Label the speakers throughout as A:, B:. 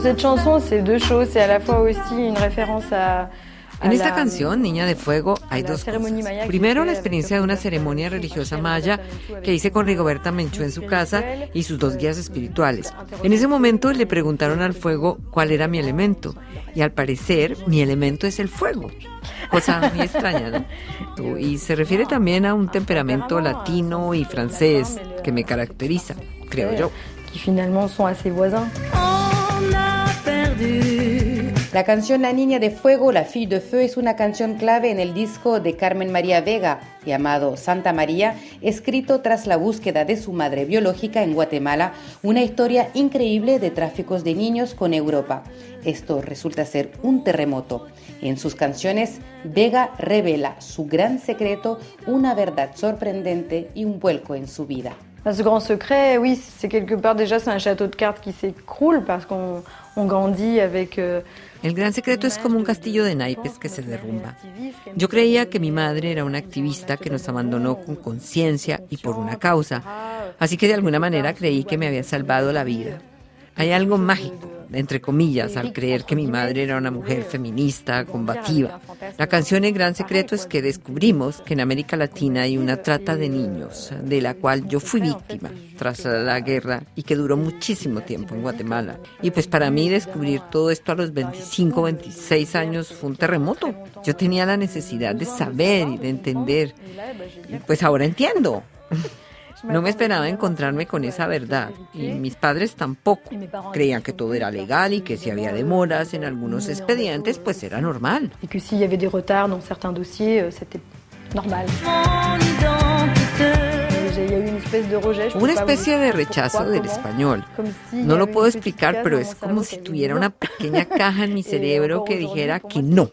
A: cette chanson, c'est deux choses. C'est à la fois aussi une référence à
B: En esta canción, Niña de Fuego, hay dos cosas. Primero, la experiencia de una ceremonia religiosa maya que hice con Rigoberta Menchú en su casa y sus dos guías espirituales. En ese momento le preguntaron al fuego cuál era mi elemento y al parecer mi elemento es el fuego. Cosa muy extraña, ¿no? Y se refiere también a un temperamento latino y francés que me caracteriza, creo yo.
A: Que finalmente son assez voisins.
C: La canción La Niña de Fuego, La Fille de Feu, es una canción clave en el disco de Carmen María Vega, llamado Santa María, escrito tras la búsqueda de su madre biológica en Guatemala, una historia increíble de tráficos de niños con Europa. Esto resulta ser un terremoto. En sus canciones, Vega revela su gran secreto, una verdad sorprendente y un vuelco en su vida.
A: Ce grand secret, oui, c'est quelque part déjà c'est un château de cartes qui s'écroule parce qu'on on grandit avec euh,
B: el gran secreto es como un castillo de naipes que se derrumba. Yo creía que mi madre era una activista que nos abandonó con conciencia y por una causa, así que de alguna manera creí que me había salvado la vida. Hay algo mágico, entre comillas, al creer que mi madre era una mujer feminista, combativa. La canción El Gran Secreto es que descubrimos que en América Latina hay una trata de niños, de la cual yo fui víctima tras la guerra y que duró muchísimo tiempo en Guatemala. Y pues para mí descubrir todo esto a los 25, 26 años fue un terremoto. Yo tenía la necesidad de saber y de entender. Pues ahora entiendo. No me esperaba encontrarme con esa verdad y mis padres tampoco. Creían que todo era legal y que si había demoras en algunos expedientes, pues era normal.
A: Y que si había retards dans certains dossiers, euh, c'était normal.
B: Una especie de rechazo del español. No lo puedo explicar, pero es como si tuviera una pequeña caja en mi cerebro que dijera que no.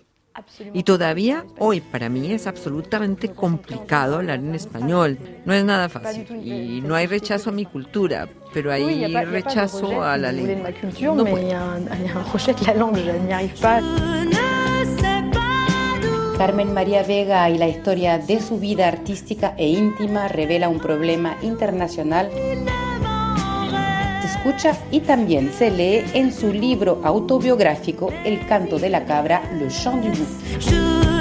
B: Y todavía hoy para mí es absolutamente complicado hablar en español. No es nada fácil y no hay rechazo a mi cultura, pero hay rechazo a la lengua. No
C: Carmen María Vega y la historia de su vida artística e íntima revela un problema internacional escucha y también se lee en su libro autobiográfico El canto de la cabra, Le Chant du Loup.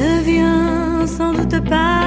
D: ne vient sans doute pas